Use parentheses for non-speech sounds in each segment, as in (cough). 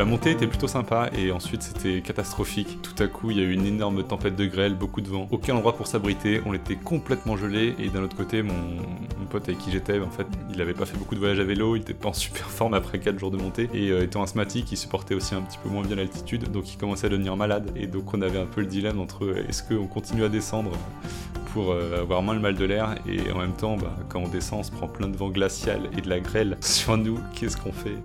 La montée était plutôt sympa et ensuite c'était catastrophique. Tout à coup, il y a eu une énorme tempête de grêle, beaucoup de vent, aucun endroit pour s'abriter, on était complètement gelé et d'un autre côté, mon, pote avec qui j'étais, en fait, il avait pas fait beaucoup de voyages à vélo, il était pas en super forme après 4 jours de montée et euh, étant asthmatique, il supportait aussi un petit peu moins bien l'altitude, donc il commençait à devenir malade et donc on avait un peu le dilemme entre euh, est-ce qu'on continue à descendre pour euh, avoir moins le mal de l'air et en même temps, bah, quand on descend, on se prend plein de vent glacial et de la grêle sur nous, qu'est-ce qu'on fait?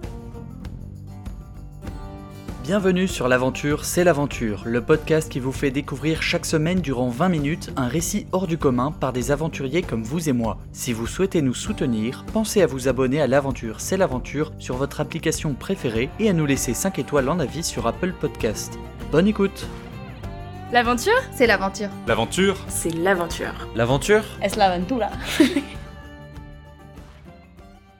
Bienvenue sur l'aventure, c'est l'aventure, le podcast qui vous fait découvrir chaque semaine durant 20 minutes un récit hors du commun par des aventuriers comme vous et moi. Si vous souhaitez nous soutenir, pensez à vous abonner à l'aventure, c'est l'aventure sur votre application préférée et à nous laisser 5 étoiles en avis sur Apple Podcast. Bonne écoute L'aventure C'est l'aventure. L'aventure C'est l'aventure. L'aventure Es.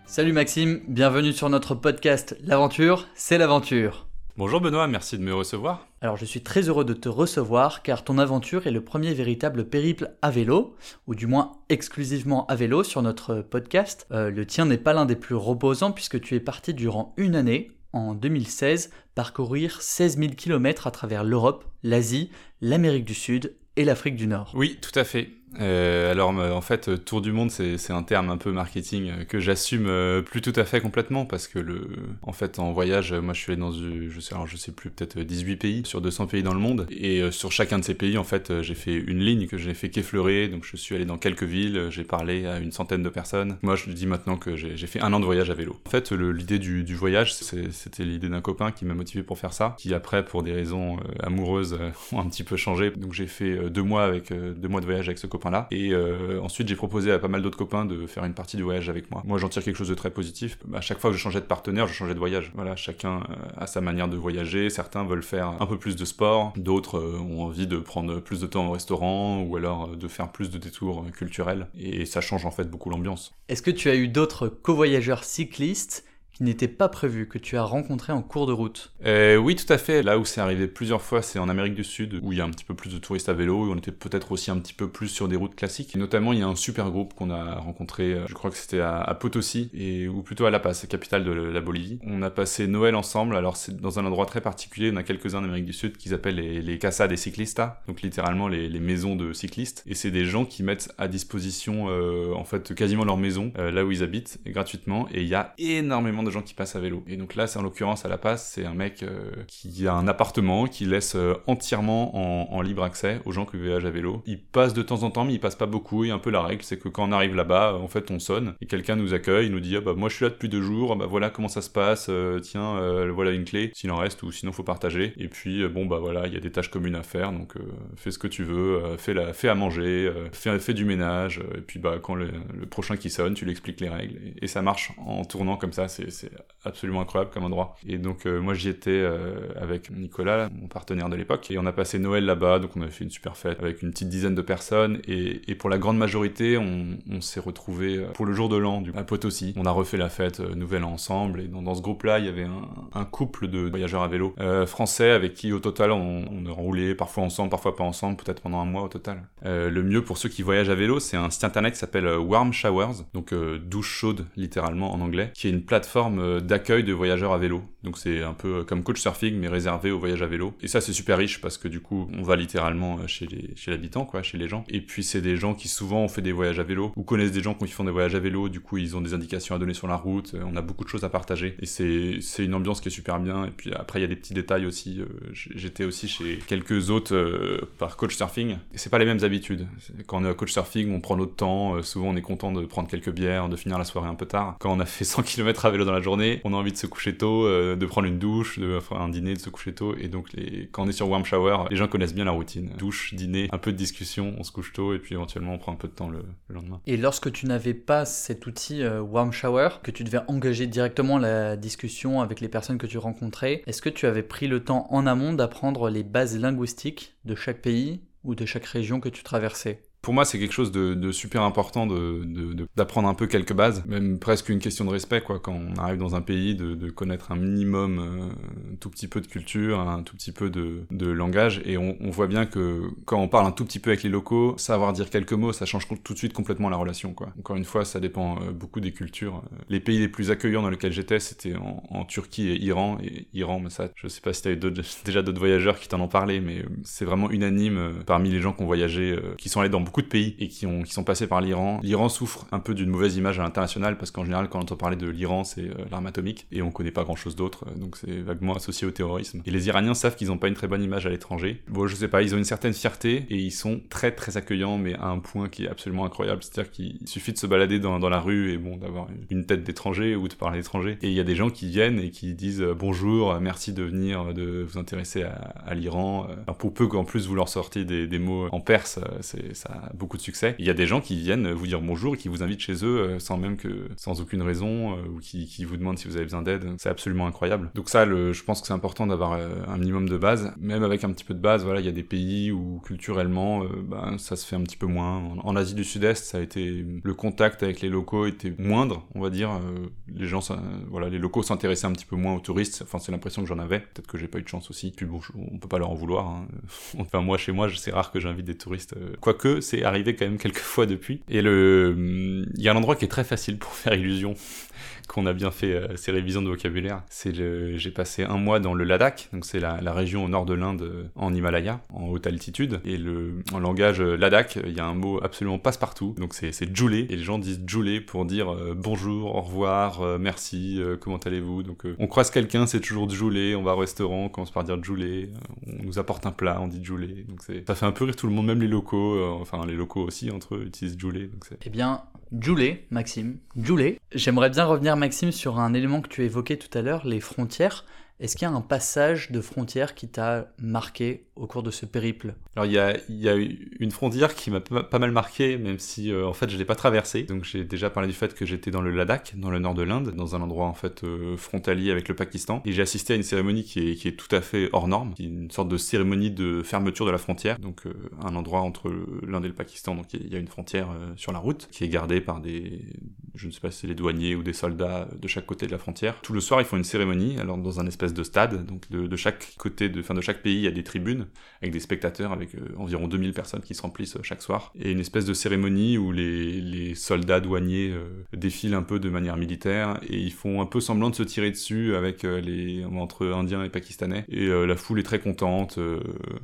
Salut Maxime, bienvenue sur notre podcast L'aventure, c'est l'aventure. Bonjour Benoît, merci de me recevoir. Alors je suis très heureux de te recevoir car ton aventure est le premier véritable périple à vélo, ou du moins exclusivement à vélo sur notre podcast. Euh, le tien n'est pas l'un des plus reposants puisque tu es parti durant une année, en 2016, parcourir 16 000 km à travers l'Europe, l'Asie, l'Amérique du Sud et l'Afrique du Nord. Oui, tout à fait. Euh, alors en fait, euh, tour du monde, c'est un terme un peu marketing euh, que j'assume plus tout à fait complètement parce que le, en fait, en voyage, moi je suis allé dans, je sais, alors je sais plus, peut-être 18 pays sur 200 pays dans le monde et sur chacun de ces pays, en fait, j'ai fait une ligne que j'ai fait qu'effleurer. Donc je suis allé dans quelques villes, j'ai parlé à une centaine de personnes. Moi, je dis maintenant que j'ai fait un an de voyage à vélo. En fait, l'idée du, du, voyage, c'était l'idée d'un copain qui m'a motivé pour faire ça, qui après, pour des raisons amoureuses, (laughs) ont un petit peu changé. Donc j'ai fait deux mois avec deux mois de voyage avec ce copain Et euh, ensuite, j'ai proposé à pas mal d'autres copains de faire une partie du voyage avec moi. Moi, j'en tire quelque chose de très positif. À chaque fois que je changeais de partenaire, je changeais de voyage. Voilà, chacun euh, a sa manière de voyager. Certains veulent faire un peu plus de sport, d'autres euh, ont envie de prendre plus de temps au restaurant ou alors de faire plus de détours culturels. Et ça change en fait beaucoup l'ambiance. Est-ce que tu as eu d'autres co-voyageurs cyclistes qui n'était pas prévu, que tu as rencontré en cours de route euh, Oui, tout à fait. Là où c'est arrivé plusieurs fois, c'est en Amérique du Sud, où il y a un petit peu plus de touristes à vélo, où on était peut-être aussi un petit peu plus sur des routes classiques. Notamment, il y a un super groupe qu'on a rencontré, euh, je crois que c'était à, Potosi, et, ou plutôt à La Paz, capitale de la Bolivie. On a passé Noël ensemble, alors c'est dans un endroit très particulier, on a quelques-uns en Amérique du Sud qui s'appellent les, les Casa des Ciclistas, donc littéralement les, les, maisons de cyclistes. Et c'est des gens qui mettent à disposition, euh, en fait, quasiment leur maison, euh, là où ils habitent, gratuitement, et il y a énormément de gens qui passent à vélo. Et donc là, c'est en l'occurrence à La Paz, c'est un mec euh, qui a un appartement qui laisse euh, entièrement en, libre accès aux gens qui voyagent à vélo. Il passe de temps en temps, mais il passe pas beaucoup. Et un peu la règle, c'est que quand on arrive là-bas, en fait, on sonne et quelqu'un nous accueille, il nous dit ah bah moi je suis là depuis deux jours, ah, bah voilà comment ça se passe, euh, tiens voilà une clé, s'il en reste ou sinon faut partager. Et puis bon bah voilà, il y a des tâches communes à faire, donc fais ce que tu veux, fais la, fais à manger, fais, fais, du ménage. et puis bah quand le, prochain qui sonne, tu lui expliques les règles et, et ça marche en tournant comme ça. C'est absolument incroyable comme endroit. Et donc euh, moi j'y étais euh, avec Nicolas, mon partenaire de l'époque, et on a passé Noël là-bas, donc on a fait une super fête avec une petite dizaine de personnes, et, pour la grande majorité on, s'est retrouvés euh, pour le jour de l'an à Potosi. On a refait la fête Nouvel An ensemble, et dans, ce groupe-là il y avait un, couple de voyageurs à vélo français avec qui au total on, on, roulé parfois ensemble, parfois pas ensemble, peut-être pendant un mois au total. le mieux pour ceux qui voyagent à vélo, c'est un site internet qui s'appelle Warm Showers, donc douche chaude littéralement en anglais, qui est une plateforme d'accueil de voyageurs à vélo. Donc c'est un peu comme coach surfing mais réservé au voyage à vélo. Et ça c'est super riche parce que du coup on va littéralement euh, chez les chez l'habitant quoi, chez les gens. Et puis c'est des gens qui souvent ont fait des voyages à vélo ou connaissent des gens qui font des voyages à vélo. Du coup ils ont des indications à donner sur la route. Euh, on a beaucoup de choses à partager et c'est une ambiance qui est super bien. Et puis après il y a des petits détails aussi. Euh, j'étais aussi chez quelques autres par coach surfing. C'est pas les mêmes habitudes. Quand on est coach surfing on prend notre temps. souvent on est content de prendre quelques bières, de finir la soirée un peu tard. Quand on a fait 100 km à vélo dans journée, on a envie de se coucher tôt, euh, de prendre une douche, de faire un dîner, de se coucher tôt. Et donc, quand on est sur Warm Shower, les gens connaissent bien la routine. Douche, dîner, un peu de discussion, on se couche tôt et puis éventuellement on prend un peu de temps le, lendemain. Et lorsque tu n'avais pas cet outil euh, Warm Shower, que tu devais engager directement la discussion avec les personnes que tu rencontrais, est-ce que tu avais pris le temps en amont d'apprendre les bases linguistiques de chaque pays ou de chaque région que tu traversais? Pour moi, c'est quelque chose de, super important d'apprendre de, un peu quelques bases, même presque une question de respect, quoi. Quand on arrive dans un pays, de, connaître un minimum, euh, un tout petit peu de culture, un tout petit peu de, langage, et on, voit bien que quand on parle un tout petit peu avec les locaux, savoir dire quelques mots, ça change tout de suite complètement la relation, quoi. Encore une fois, ça dépend euh, beaucoup des cultures. Les pays les plus accueillants dans lesquels j'étais, c'était en, Turquie et Iran, et Iran, mais ça, je sais pas si t'as eu (laughs) déjà d'autres voyageurs qui t'en ont parlé, mais c'est vraiment unanime euh, parmi les gens qui ont voyagé, qui sont allés dans beaucoup de pays et qui, ont, qui sont passés par l'Iran. L'Iran souffre un peu d'une mauvaise image à l'international parce qu'en général, quand on entend parler de l'Iran, c'est euh, l'arme atomique et on connaît pas grand chose d'autre, euh, donc c'est vaguement associé au terrorisme. Et les Iraniens savent qu'ils ont pas une très bonne image à l'étranger. Bon, je sais pas, ils ont une certaine fierté et ils sont très très accueillants, mais à un point qui est absolument incroyable. C'est-à-dire qu'il suffit de se balader dans, dans la rue et bon, d'avoir une tête d'étranger ou de parler étranger. Et il y a des gens qui viennent et qui disent euh, bonjour, merci de venir, de vous intéresser à, l'Iran. pour peu qu'en plus vous leur sortiez des, des mots en perse, c'est ça beaucoup de succès. Il y a des gens qui viennent vous dire bonjour et qui vous invitent chez eux euh, sans même que, sans aucune raison, euh, ou qui, qui, vous demandent si vous avez besoin d'aide. C'est absolument incroyable. Donc ça, je pense que c'est important d'avoir euh, un minimum de base. Même avec un petit peu de base, voilà, il y a des pays où culturellement, ben, ça se fait un petit peu moins. En, Asie du Sud-Est, ça a été le contact avec les locaux était moindre, on va dire. les gens, voilà, les locaux s'intéressaient un petit peu moins aux touristes. Enfin, c'est l'impression que j'en avais. Peut-être que j'ai pas eu de chance aussi. Puis bon, on peut pas leur en vouloir. Hein. (laughs) enfin, moi, chez moi, c'est rare que j'invite des touristes. Quoique, c'est arrivé quand même quelques fois depuis. Et le, il y a un endroit qui est très facile pour faire illusion (laughs) qu'on a bien fait euh, ces révisions de vocabulaire. C'est j'ai passé un mois dans le Ladakh, donc c'est la, région au nord de l'Inde, euh, en Himalaya, en haute altitude. Et le, en langage euh, Ladakh, il y a un mot absolument passe-partout, donc c'est Djoulé, et les gens disent Djoulé pour dire bonjour, au revoir, merci, comment allez-vous? Donc on croise quelqu'un, c'est toujours Djoulé, on va au restaurant, on commence par dire Djoulé, on nous apporte un plat, on dit Djoulé. Donc ça fait un peu rire tout le monde, même les locaux, enfin les locaux aussi entre eux utilisent Djoulé. eh bien, Djoulé, Maxime, Djoulé. J'aimerais bien revenir Maxime sur un élément que tu évoquais tout à l'heure, les frontières. Est-ce qu'il y a un passage de frontière qui t'a marqué au cours de ce périple? Alors il y a, une frontière qui m'a pas mal marqué, même si euh, en fait je l'ai pas traversée. Donc j'ai déjà parlé du fait que j'étais dans le Ladakh, dans le nord de l'Inde, dans un endroit en fait euh, frontalier avec le Pakistan, et j'ai assisté à une cérémonie qui est, tout à fait hors norme, une sorte de cérémonie de fermeture de la frontière, donc euh, un endroit entre l'Inde et le Pakistan, donc il y a une frontière sur la route qui est gardée par des, je ne sais pas si c'est les douaniers ou des soldats de chaque côté de la frontière. Tout le soir ils font une cérémonie, alors dans un espèce de stade. Donc de, chaque côté, de, fin, de chaque pays, il y a des tribunes avec des spectateurs, avec euh, environ 2000 personnes qui se remplissent euh, chaque soir. Et une espèce de cérémonie où les, soldats douaniers euh, défilent un peu de manière militaire et ils font un peu semblant de se tirer dessus avec les entre Indiens et Pakistanais. Et la foule est très contente.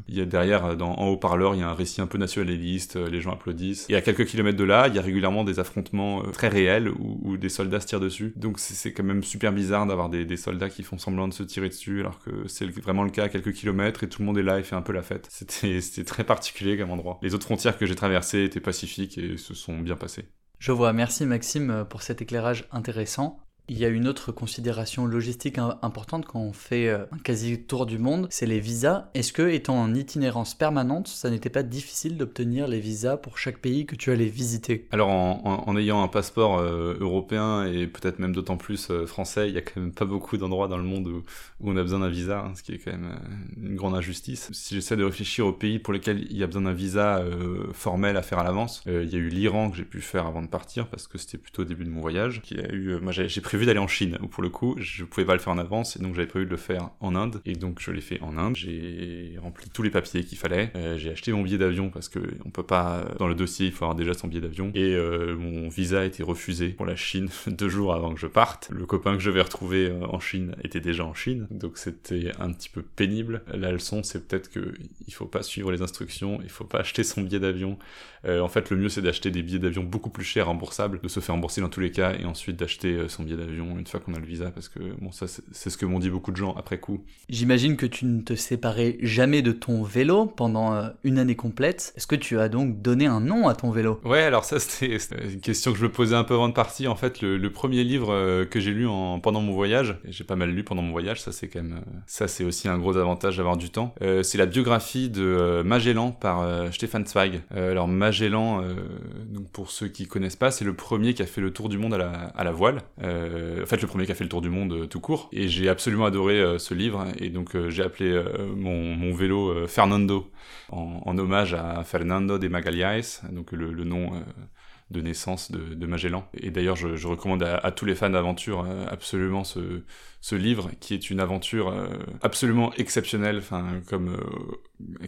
il y a derrière, dans, en haut-parleur, il y a un récit un peu nationaliste. les gens applaudissent. Et à quelques kilomètres de là, il y a régulièrement des affrontements très réels où, des soldats se tirent dessus. Donc c'est quand même super bizarre d'avoir des, des soldats qui font semblant de se tirer dessus, alors que c'est vraiment le cas à quelques kilomètres et tout le monde est là et fait un peu la fête. C'était très particulier comme endroit. Les autres frontières que j'ai traversées étaient pacifiques et se sont bien passées. Je vois, merci Maxime pour cet éclairage intéressant. Il y a une autre considération logistique importante quand on fait euh, un quasi-tour du monde, c'est les visas. Est-ce que, étant en itinérance permanente, ça n'était pas difficile d'obtenir les visas pour chaque pays que tu allais visiter? Alors, en, ayant un passeport euh, européen et peut-être même d'autant plus euh, français, il y a quand même pas beaucoup d'endroits dans le monde où, on a besoin d'un visa, hein, ce qui est quand même une grande injustice. Si j'essaie de réfléchir aux pays pour lesquels il y a besoin d'un visa formel à faire à l'avance, il y a eu l'Iran que j'ai pu faire avant de partir parce que c'était plutôt au début de mon voyage. Qui eu, moi, j'ai prévu d'aller en Chine, où pour le coup, je pouvais pas le faire en avance, et donc j'avais prévu de le faire en Inde, et donc je l'ai fait en Inde. J'ai rempli tous les papiers qu'il fallait. Euh, j'ai acheté mon billet d'avion parce que on peut pas, dans le dossier, il faut avoir déjà son billet d'avion. Et euh, mon visa a été refusé pour la Chine (laughs) deux jours avant que je parte. Le copain que je vais retrouver euh, en Chine était déjà en Chine, donc c'était un petit peu pénible. La leçon, c'est peut-être que il faut pas suivre les instructions, il faut pas (laughs) acheter son billet d'avion. en fait, le mieux, c'est d'acheter des billets d'avion beaucoup plus chers, remboursables, de se faire rembourser dans tous les cas, et ensuite d'acheter son billet d'avion une fois qu'on a le visa, parce que bon, ça c'est ce que m'ont dit beaucoup de gens après coup. J'imagine que tu ne te séparais jamais de ton vélo pendant euh, une année complète. Est-ce que tu as donc donné un nom à ton vélo? Ouais, alors ça c'était une question que je me posais un peu avant de partir. En fait, le, premier livre euh, que j'ai lu en, pendant mon voyage, j'ai pas mal lu pendant mon voyage, ça c'est quand même, euh, ça c'est aussi un gros avantage d'avoir du temps. c'est la biographie de Magellan par Stefan Zweig. alors Magellan, donc pour ceux qui connaissent pas, c'est le premier qui a fait le tour du monde à la, à la voile. En fait le premier qui a fait le tour du monde tout court. Et j'ai absolument adoré ce livre et donc j'ai appelé mon, vélo Fernando en, hommage à Fernando de Magalhães, donc le, nom de naissance de, Magellan. Et d'ailleurs, je, recommande à, tous les fans d'aventure absolument ce, livre qui est une aventure euh, absolument exceptionnelle, enfin comme euh,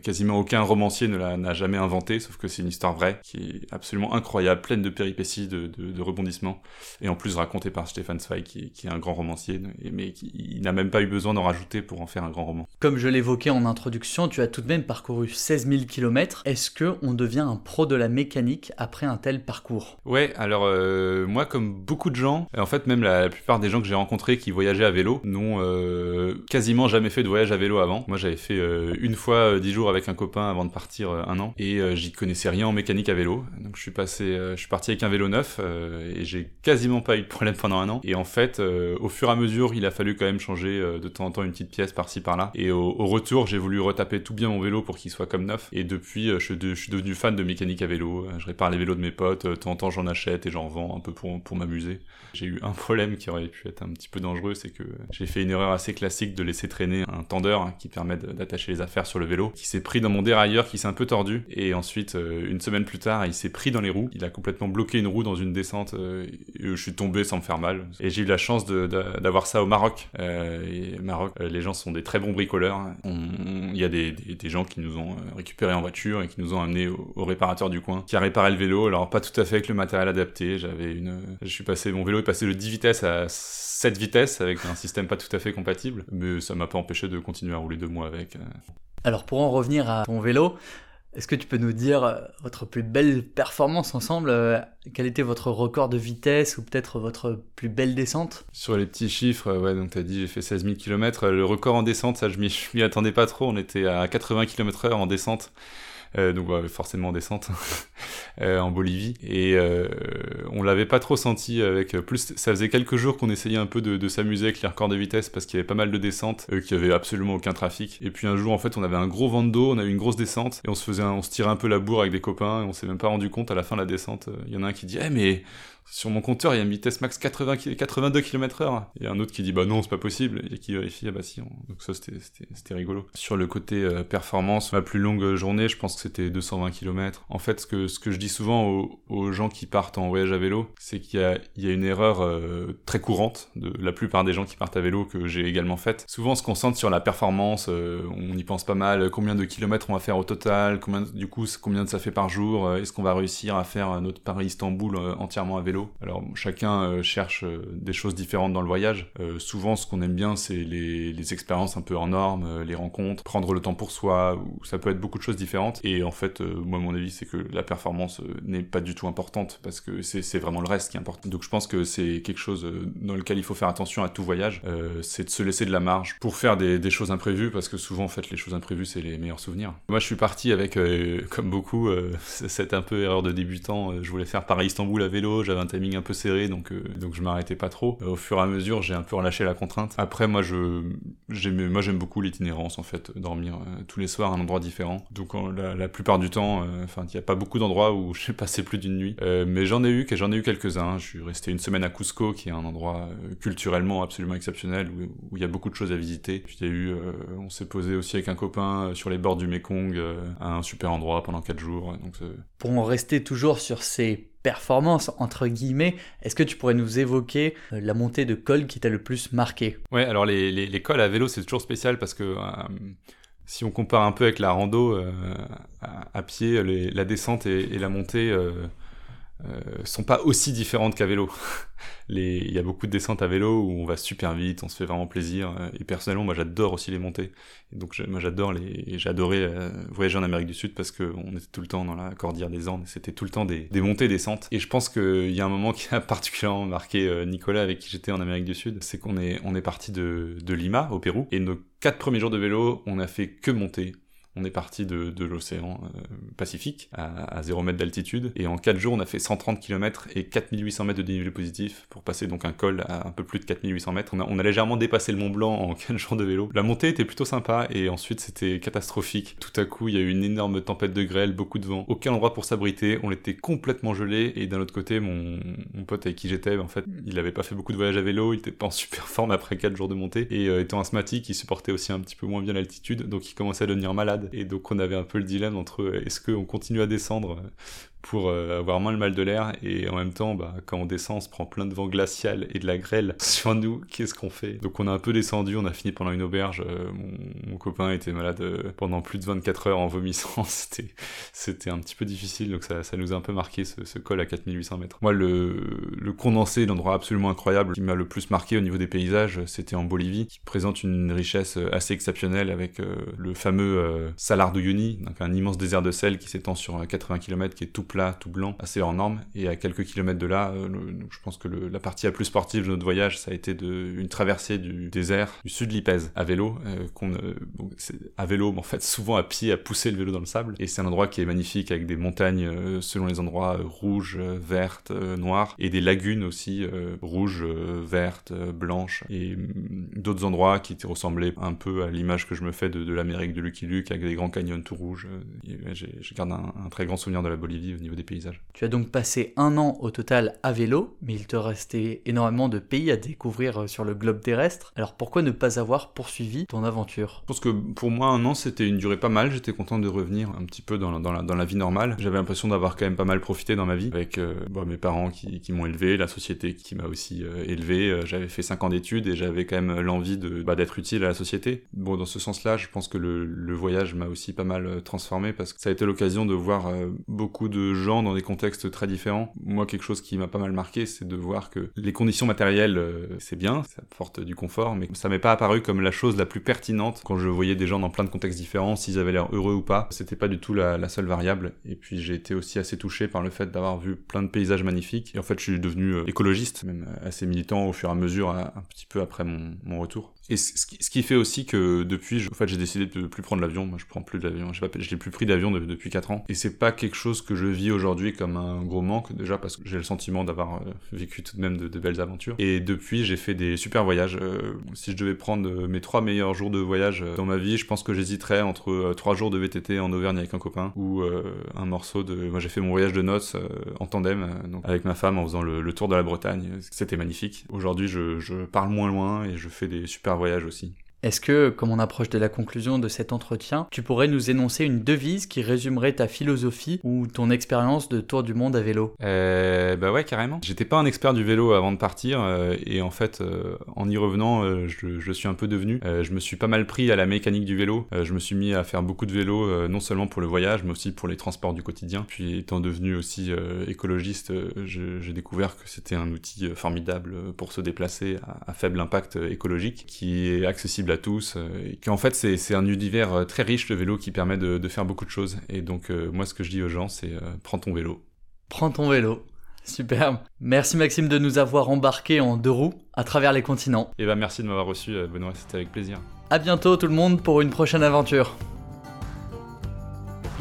quasiment aucun romancier ne l'a jamais inventé, sauf que c'est une histoire vraie qui est absolument incroyable, pleine de péripéties, de, de, de rebondissements, et en plus racontée par Stefan Zweig qui, qui, est un grand romancier, mais qui n'a même pas eu besoin d'en rajouter pour en faire un grand roman. Comme je l'évoquais en introduction, tu as tout de même parcouru 16 000 km. Est-ce que on devient un pro de la mécanique après un tel parcours? Ouais, alors euh, moi comme beaucoup de gens, en fait même la, la plupart des gens que j'ai rencontrés qui voyageaient à vélo n'ont euh, quasiment jamais fait de voyage à vélo avant. Moi, j'avais fait euh, une fois euh, dix jours avec un copain avant de partir un an, et j'y connaissais rien en mécanique à vélo. Donc, je suis passé, je suis parti avec un vélo neuf, et j'ai quasiment pas eu de problème pendant un an. Et en fait, au fur et à mesure, il a fallu quand même changer de temps en temps une petite pièce par-ci par-là. Et au, retour, j'ai voulu retaper tout bien mon vélo pour qu'il soit comme neuf. Et depuis, je, je, suis devenu fan de mécanique à vélo. Je répare les vélos de mes potes. De temps en temps, j'en achète et j'en vends un peu pour, pour m'amuser. J'ai eu un problème qui aurait pu être un petit peu dangereux, c'est que j'ai fait une erreur assez classique de laisser traîner un tendeur hein, qui permet d'attacher les affaires sur le vélo, qui s'est pris dans mon dérailleur, qui s'est un peu tordu, et ensuite, euh, une semaine plus tard, il s'est pris dans les roues, il a complètement bloqué une roue dans une descente, euh, je suis tombé sans me faire mal. Et j'ai eu la chance d'avoir ça au Maroc. Euh, et Maroc, les gens sont des très bons bricoleurs. Il y a des, des, gens qui nous ont récupérés en voiture et qui nous ont amenés au, réparateur du coin, qui a réparé le vélo, alors pas tout à fait avec le matériel adapté, j'avais une... Je suis passé, mon vélo est passé de 10 vitesses à 7 vitesses avec un système pas tout à fait compatible, mais ça m'a pas empêché de continuer à rouler deux mois avec. Euh. Alors pour en revenir à ton vélo, est-ce que tu peux nous dire euh, votre plus belle performance ensemble euh, Quel était votre record de vitesse ou peut-être votre plus belle descente? Sur les petits chiffres, ouais, donc t'as dit j'ai fait 16 000 km. Le record en descente, ça je m'y attendais pas trop. On était à 80 km/h en descente. Euh, donc forcément en descente (laughs) euh, en Bolivie. Et euh, on l'avait pas trop senti avec plus ça faisait quelques jours qu'on essayait un peu de, de s'amuser avec les records de vitesse parce qu'il y avait pas mal de descentes qu'il y avait absolument aucun trafic. Et puis un jour en fait on avait un gros vent de dos on a eu une grosse descente et on se faisait on se tirait un peu la bourre avec des copains et on s'est même pas rendu compte à la fin de la descente. Il y en a un qui dit eh mais sur mon compteur, il y a une vitesse max 80, 82 km/h. A un autre qui dit bah non, c'est pas possible. Et qui vérifie, ah bah si. Donc ça, c'était rigolo. Sur le côté euh, performance, ma plus longue journée, je pense que c'était 220 km. En fait, ce que, je dis souvent aux, gens qui partent en voyage à vélo, c'est qu'il y a, il y a une erreur euh, très courante de la plupart des gens qui partent à vélo que j'ai également faite. Souvent, on se concentre sur la performance, euh, on y pense pas mal. Combien de kilomètres on va faire au total Combien, du coup, combien ça fait par jour Est-ce qu'on va réussir à faire notre Paris-Istanbul entièrement à vélo? Alors chacun euh, cherche euh, des choses différentes dans le voyage. Euh, souvent ce qu'on aime bien c'est les, expériences un peu en norme, les rencontres, prendre le temps pour soi, ça peut être beaucoup de choses différentes. Et en fait, moi mon avis c'est que la performance n'est pas du tout importante parce que c'est vraiment le reste qui est important. Donc je pense que c'est quelque chose dans lequel il faut faire attention à tout voyage, c'est de se laisser de la marge pour faire des, des, choses imprévues parce que souvent en fait les choses imprévues c'est les meilleurs souvenirs. Moi je suis parti avec, comme beaucoup, (laughs) cette un peu erreur de débutant, je voulais faire Paris-Istanbul à vélo, j'avais un timing un peu serré, donc, euh, donc je m'arrêtais pas trop. au fur et à mesure, j'ai un peu relâché la contrainte. Après, moi, je, j'aime, moi, j'aime beaucoup l'itinérance, en fait, dormir euh, tous les soirs à un endroit différent. Donc, la, la, plupart du temps, euh, enfin, il n'y a pas beaucoup d'endroits où (laughs) j'ai passé plus d'une nuit. mais j'en ai eu, j'en ai eu quelques-uns. Je suis resté une semaine à Cusco, qui est un endroit culturellement absolument exceptionnel, où il y a beaucoup de choses à visiter. Puis eu, on s'est posé aussi avec un copain sur les bords du Mekong, à un super endroit pendant quatre jours. Donc, Pour en rester toujours sur ces performance, entre guillemets, est-ce que tu pourrais nous évoquer euh, la montée de col qui t'a le plus marqué? Ouais, alors les, les, cols à vélo, c'est toujours spécial parce que euh, si on compare un peu avec la rando, euh, à, pied, la descente et, la montée sont pas aussi différentes qu'à vélo. (laughs) Il y a beaucoup de descentes à vélo où on va super vite, on se fait vraiment plaisir. Euh, et personnellement, moi j'adore aussi les montées. donc moi j'adore les, j'adorais euh, voyager en Amérique du Sud parce qu'on était tout le temps dans la cordillère des Andes. C'était tout le temps des, des montées, descentes. Et je pense qu'il y a un moment qui a (laughs) particulièrement marqué Nicolas avec qui j'étais en Amérique du Sud, c'est qu'on est on est parti de, de Lima au Pérou et nos quatre premiers jours de vélo, on a fait que monter On est parti de, de l'océan euh, Pacifique à, à 0 mètre d'altitude et en 4 jours on a fait 130 km et 4800 mètres de dénivelé positif pour passer donc un col à un peu plus de 4800 mètres. On a, on a légèrement dépassé le Mont Blanc en (laughs) 15 jours de vélo. La montée était plutôt sympa et ensuite c'était catastrophique. Tout à coup il y a eu une énorme tempête de grêle, beaucoup de vent, aucun endroit pour s'abriter, on était complètement gelé et d'un autre côté mon, mon pote avec qui j'étais en fait il avait pas fait beaucoup de voyages à vélo, il était pas en (laughs) super forme après 4 jours de montée et euh, étant asthmatique il supportait aussi un petit peu moins bien l'altitude donc il commençait à devenir malade et donc on avait un peu le dilemme entre euh, est-ce qu'on continue à descendre euh, pour euh, avoir moins le mal de l'air. Et en même temps bah, quand on descend on se prend plein de vent glacial et de la grêle (laughs) sur nous. Qu'est-ce qu'on fait? Donc on a un peu descendu on a fini pendant une auberge. Euh, mon, copain était malade euh, pendant plus de 24 heures en vomissant. (laughs) C'était c'était un petit peu difficile. Donc ça, ça, nous a un peu marqué ce, ce col à 4800 mètres. Moi le, le condensé l'endroit absolument incroyable. Qui m'a le plus marqué au niveau des paysages c'était en Bolivie qui présente une richesse assez exceptionnelle avec le fameux Salar d'Uyuni donc un immense désert de sel qui s'étend sur 80 km qui est tout tout blanc, assez hors norme. Et à quelques kilomètres de là, euh, je pense que la partie la plus sportive de notre voyage, ça a été une traversée du désert du sud de l'Ipèze à vélo, euh, euh, à vélo, mais en fait souvent à pied, à pousser le vélo dans le sable. Et c'est un endroit qui est magnifique avec des montagnes selon les endroits rouges, vertes, noires, et des lagunes aussi rouges, vertes, blanches, et mm, d'autres endroits qui ressemblaient un peu à l'image que je me fais de, l'Amérique de Lucky Luke avec des grands canyons tout rouges. je garde un, très grand souvenir de la Bolivie niveau des paysages. Tu as donc passé un an au total à vélo, mais il te restait énormément de pays à découvrir sur le globe terrestre. Alors pourquoi ne pas avoir poursuivi ton aventure? Je pense que pour moi un an c'était une durée pas mal, j'étais content de revenir un petit peu dans la, dans la, dans la vie normale. J'avais l'impression d'avoir quand même pas mal profité dans ma vie avec euh, bon, mes parents qui, qui m'ont élevé, la société qui m'a aussi euh, élevé. Euh, j'avais fait 5 ans d'études et j'avais quand même l'envie de bah, d'être utile à la société. Bon dans ce sens-là je pense que le, le voyage m'a aussi pas mal transformé parce que ça a été l'occasion de voir beaucoup de gens dans des contextes très différents. Moi, quelque chose qui m'a pas mal marqué, c'est de voir que les conditions matérielles, euh, c'est bien, ça apporte du confort, mais ça m'est pas apparu comme la chose la plus pertinente quand je voyais des gens dans plein de contextes différents, s'ils avaient l'air heureux ou pas. C'était pas du tout la, seule variable. Et puis j'ai été aussi assez touché par le fait d'avoir vu plein de paysages magnifiques. Et en fait, je suis devenu euh, écologiste, même assez militant au fur et à mesure, un petit peu après mon retour. Et ce qui, fait aussi que depuis, en fait, j'ai décidé de plus prendre l'avion. Moi, je prends plus d'avion. Je n'ai plus pris d'avion de, depuis 4 ans. Et c'est pas quelque chose que je vis aujourd'hui comme un gros manque, déjà parce que j'ai le sentiment d'avoir euh, vécu tout de même de, de, belles aventures. Et depuis, j'ai fait des super voyages. Euh, si je devais prendre euh, mes trois meilleurs jours de voyage dans ma vie, je pense que j'hésiterais entre trois jours de VTT en Auvergne avec un copain ou un morceau de. Moi, j'ai fait mon voyage de noces en tandem, donc avec ma femme en faisant le, le tour de la Bretagne. C'était magnifique. Aujourd'hui, je, je parle moins loin et je fais des super voyage aussi. Est-ce que, comme on approche de la conclusion de cet entretien, tu pourrais nous énoncer une devise qui résumerait ta philosophie ou ton expérience de tour du monde à vélo? Euh, Bah ouais, carrément. J'étais pas un expert du vélo avant de partir, euh, et en fait, euh, en y revenant, euh, je, je, suis un peu devenu. Euh, je me suis pas mal pris à la mécanique du vélo. Euh, je me suis mis à faire beaucoup de vélo, non seulement pour le voyage, mais aussi pour les transports du quotidien. Puis, étant devenu aussi écologiste, j'ai découvert que c'était un outil formidable pour se déplacer à, à faible impact écologique, qui est accessible à tous, euh, et qu'en fait c'est un univers euh, très riche le vélo qui permet de, de, faire beaucoup de choses. Et donc euh, moi ce que je dis aux gens c'est prends ton vélo. Prends ton vélo. Superbe. Merci Maxime de nous avoir embarqués en deux roues à travers les continents. Et bah merci de m'avoir reçu Benoît, c'était avec plaisir. À bientôt tout le monde pour une prochaine aventure.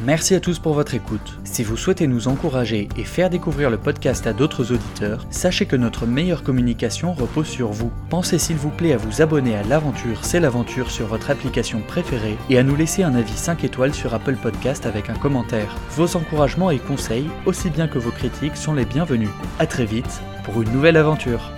Merci à tous pour votre écoute. Si vous souhaitez nous encourager et faire découvrir le podcast à d'autres auditeurs, sachez que notre meilleure communication repose sur vous. Pensez s'il vous plaît à vous abonner à l'aventure C'est l'aventure sur votre application préférée et à nous laisser un avis 5 étoiles sur Apple Podcast avec un commentaire. Vos encouragements et conseils, aussi bien que vos critiques, sont les bienvenus. A très vite pour une nouvelle aventure.